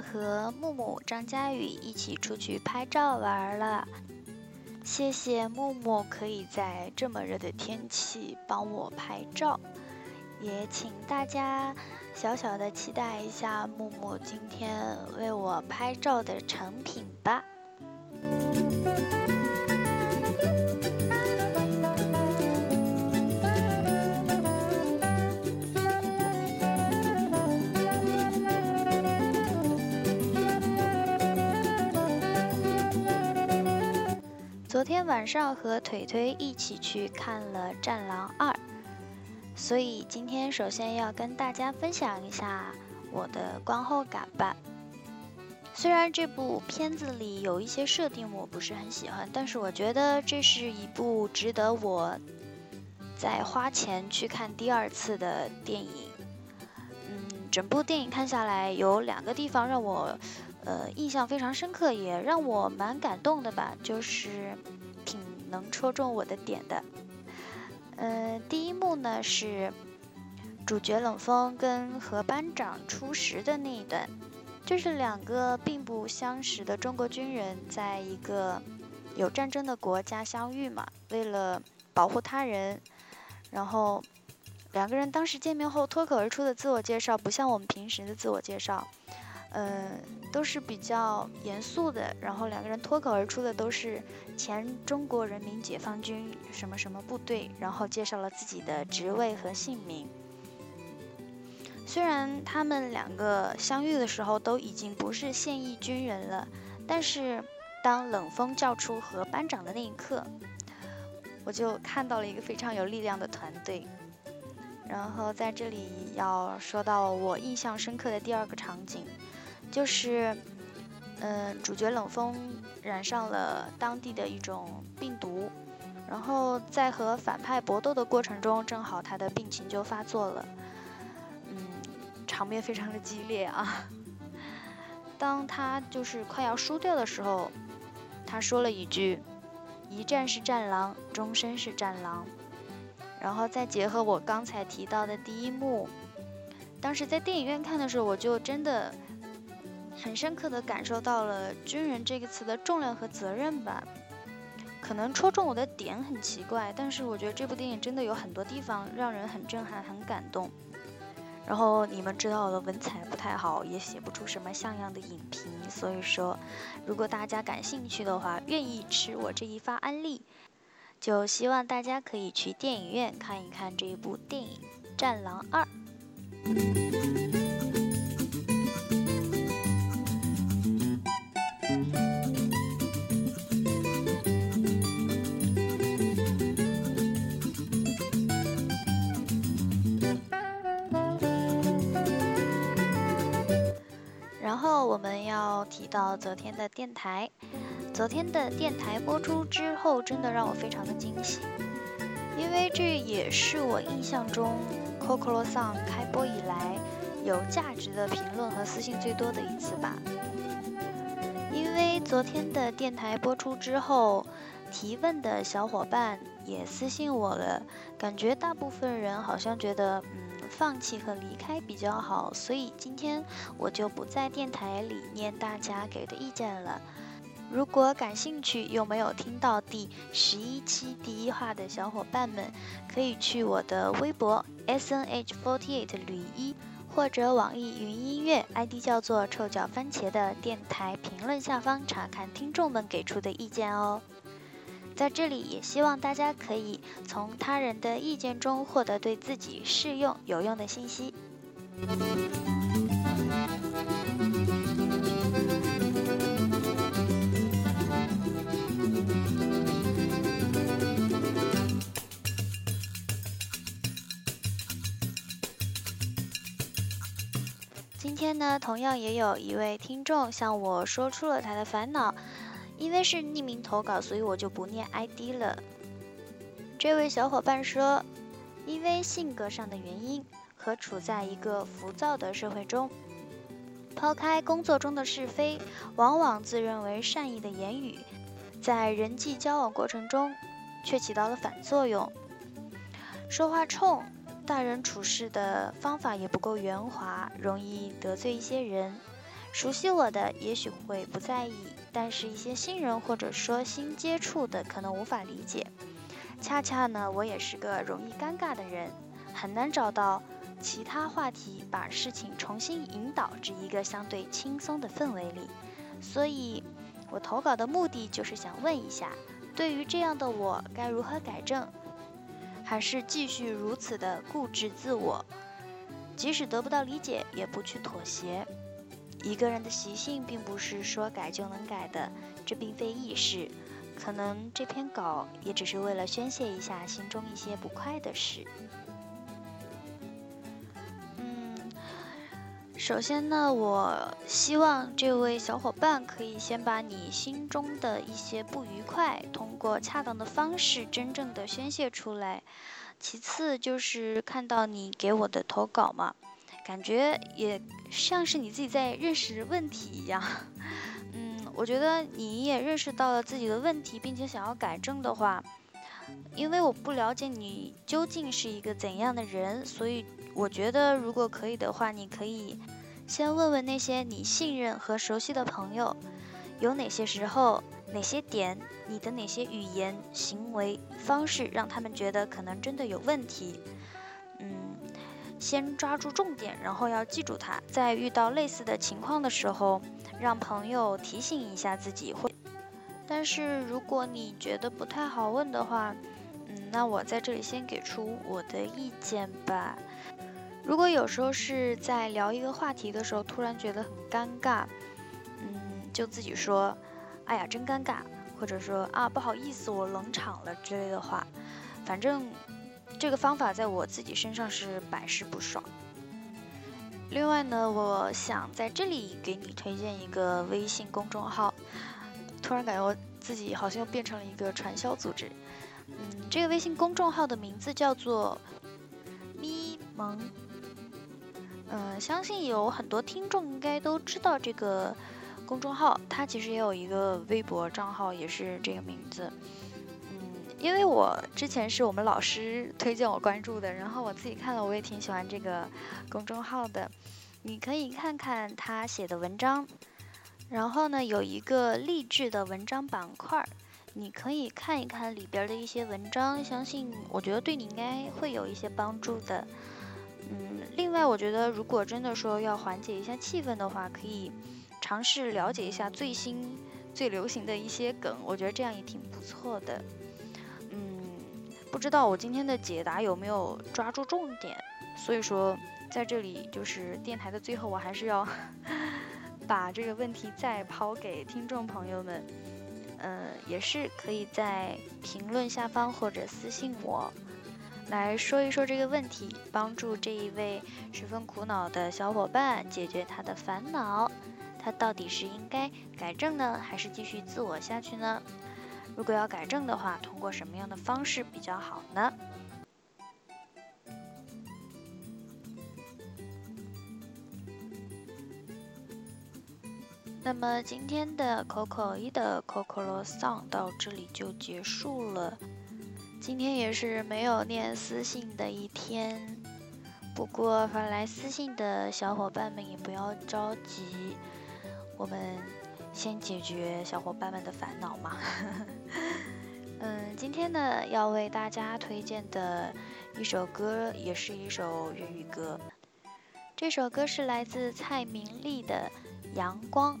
和木木、张佳宇一起出去拍照玩了，谢谢木木可以在这么热的天气帮我拍照，也请大家小小的期待一下木木今天为我拍照的成品吧。昨天晚上和腿腿一起去看了《战狼二》，所以今天首先要跟大家分享一下我的观后感吧。虽然这部片子里有一些设定我不是很喜欢，但是我觉得这是一部值得我再花钱去看第二次的电影。嗯，整部电影看下来有两个地方让我。呃，印象非常深刻，也让我蛮感动的吧，就是挺能戳中我的点的。呃，第一幕呢是主角冷风跟何班长初识的那一段，就是两个并不相识的中国军人，在一个有战争的国家相遇嘛，为了保护他人，然后两个人当时见面后脱口而出的自我介绍，不像我们平时的自我介绍。嗯，都是比较严肃的，然后两个人脱口而出的都是前中国人民解放军什么什么部队，然后介绍了自己的职位和姓名。虽然他们两个相遇的时候都已经不是现役军人了，但是当冷风叫出何班长的那一刻，我就看到了一个非常有力量的团队。然后在这里要说到我印象深刻的第二个场景。就是，嗯，主角冷风染上了当地的一种病毒，然后在和反派搏斗的过程中，正好他的病情就发作了，嗯，场面非常的激烈啊。当他就是快要输掉的时候，他说了一句：“一战是战狼，终身是战狼。”然后再结合我刚才提到的第一幕，当时在电影院看的时候，我就真的。很深刻的感受到了“军人”这个词的重量和责任吧，可能戳中我的点很奇怪，但是我觉得这部电影真的有很多地方让人很震撼、很感动。然后你们知道我的文采不太好，也写不出什么像样的影评，所以说，如果大家感兴趣的话，愿意吃我这一发安利，就希望大家可以去电影院看一看这一部电影《战狼二》。然后我们要提到昨天的电台，昨天的电台播出之后，真的让我非常的惊喜，因为这也是我印象中 Coco Song 开播以来有价值的评论和私信最多的一次吧。因为昨天的电台播出之后，提问的小伙伴也私信我了，感觉大部分人好像觉得，嗯。放弃和离开比较好，所以今天我就不在电台里念大家给的意见了。如果感兴趣又没有听到第十一期第一话的小伙伴们，可以去我的微博 S N H forty eight 吕一，或者网易云音乐 ID 叫做臭脚番茄的电台评论下方查看听众们给出的意见哦。在这里，也希望大家可以从他人的意见中获得对自己适用、有用的信息。今天呢，同样也有一位听众向我说出了他的烦恼，因为是匿名投稿，所以我就不念 ID 了。这位小伙伴说，因为性格上的原因和处在一个浮躁的社会中，抛开工作中的是非，往往自认为善意的言语，在人际交往过程中却起到了反作用，说话冲。待人处事的方法也不够圆滑，容易得罪一些人。熟悉我的也许会不在意，但是一些新人或者说新接触的可能无法理解。恰恰呢，我也是个容易尴尬的人，很难找到其他话题把事情重新引导至一个相对轻松的氛围里。所以，我投稿的目的就是想问一下，对于这样的我该如何改正？还是继续如此的固执自我，即使得不到理解，也不去妥协。一个人的习性并不是说改就能改的，这并非易事。可能这篇稿也只是为了宣泄一下心中一些不快的事。嗯首先呢，我希望这位小伙伴可以先把你心中的一些不愉快，通过恰当的方式真正的宣泄出来。其次就是看到你给我的投稿嘛，感觉也像是你自己在认识问题一样。嗯，我觉得你也认识到了自己的问题，并且想要改正的话，因为我不了解你究竟是一个怎样的人，所以。我觉得，如果可以的话，你可以先问问那些你信任和熟悉的朋友，有哪些时候、哪些点，你的哪些语言、行为方式让他们觉得可能真的有问题。先抓住重点，然后要记住它。在遇到类似的情况的时候，让朋友提醒一下自己。会，但是如果你觉得不太好问的话，嗯，那我在这里先给出我的意见吧。如果有时候是在聊一个话题的时候，突然觉得很尴尬，嗯，就自己说，哎呀，真尴尬，或者说啊，不好意思，我冷场了之类的话，反正这个方法在我自己身上是百试不爽。另外呢，我想在这里给你推荐一个微信公众号，突然感觉我自己好像又变成了一个传销组织。嗯，这个微信公众号的名字叫做咪蒙。嗯，相信有很多听众应该都知道这个公众号，它其实也有一个微博账号，也是这个名字。因为我之前是我们老师推荐我关注的，然后我自己看了，我也挺喜欢这个公众号的。你可以看看他写的文章，然后呢，有一个励志的文章板块，你可以看一看里边的一些文章，相信我觉得对你应该会有一些帮助的。嗯，另外，我觉得如果真的说要缓解一下气氛的话，可以尝试了解一下最新、最流行的一些梗，我觉得这样也挺不错的。不知道我今天的解答有没有抓住重点，所以说在这里就是电台的最后，我还是要 把这个问题再抛给听众朋友们。嗯，也是可以在评论下方或者私信我。来说一说这个问题，帮助这一位十分苦恼的小伙伴解决他的烦恼。他到底是应该改正呢，还是继续自我下去呢？如果要改正的话，通过什么样的方式比较好呢？那么今天的 Coco 一的 Coco 罗 Song 到这里就结束了。今天也是没有念私信的一天，不过发来私信的小伙伴们也不要着急，我们先解决小伙伴们的烦恼嘛。今天呢要为大家推荐的一首歌，也是一首粤语歌，这首歌是来自蔡明丽的《阳光》。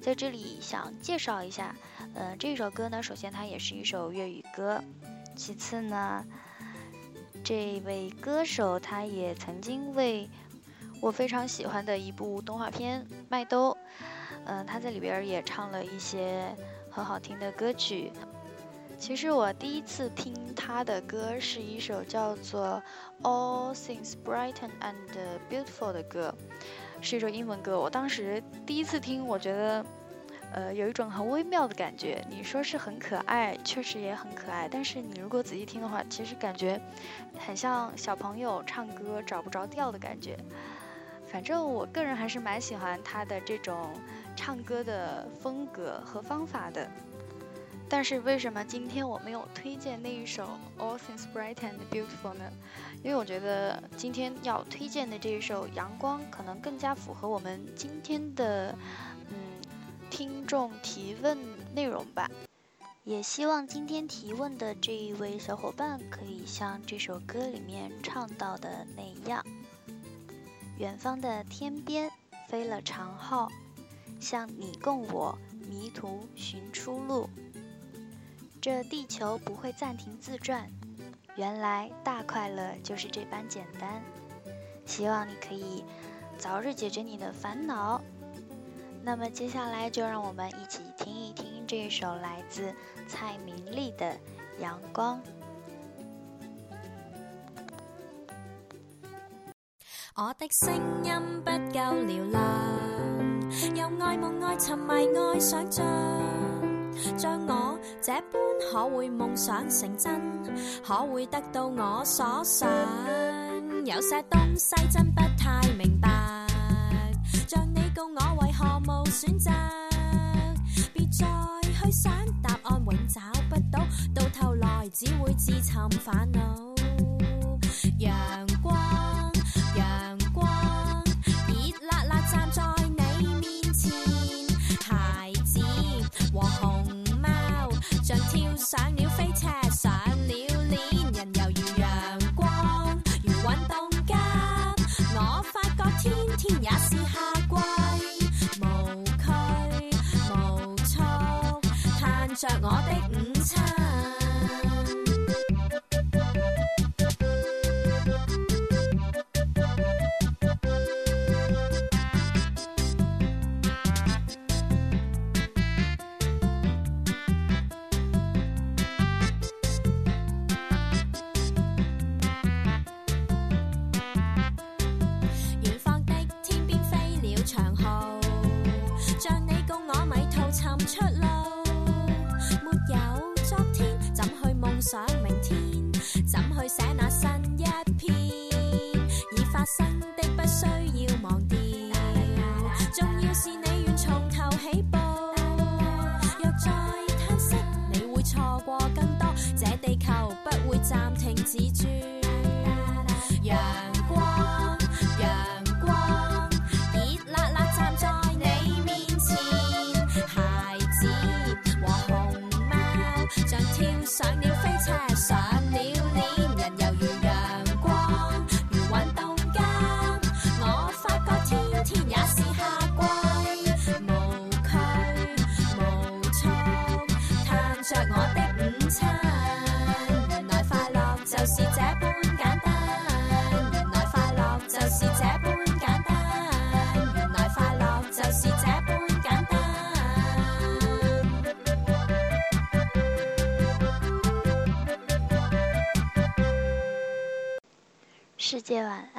在这里想介绍一下。嗯，这首歌呢，首先它也是一首粤语歌，其次呢，这位歌手他也曾经为我非常喜欢的一部动画片《麦兜》，嗯，他在里边也唱了一些很好听的歌曲。其实我第一次听他的歌是一首叫做《All Things Bright and Beautiful》的歌。是一首英文歌。我当时第一次听，我觉得，呃，有一种很微妙的感觉。你说是很可爱，确实也很可爱。但是你如果仔细听的话，其实感觉很像小朋友唱歌找不着调的感觉。反正我个人还是蛮喜欢他的这种唱歌的风格和方法的。但是为什么今天我没有推荐那一首《All Things Bright and Beautiful》呢？因为我觉得今天要推荐的这一首《阳光》可能更加符合我们今天的嗯听众提问内容吧。也希望今天提问的这一位小伙伴可以像这首歌里面唱到的那样：远方的天边飞了长号，向你共我迷途寻出路。这地球不会暂停自转，原来大快乐就是这般简单。希望你可以早日解决你的烦恼。那么接下来就让我们一起听一听这一首来自蔡明丽的《阳光》。我的声音不够嘹亮，又爱梦爱沉迷爱想象，像我这般。可会梦想成真？可会得到我所想？有些东西真不太明白，像你告我为何无选择？别再去想答案，永找不到，到头来只会自寻烦恼。阳更多，这地球不会暂停止转。界晚。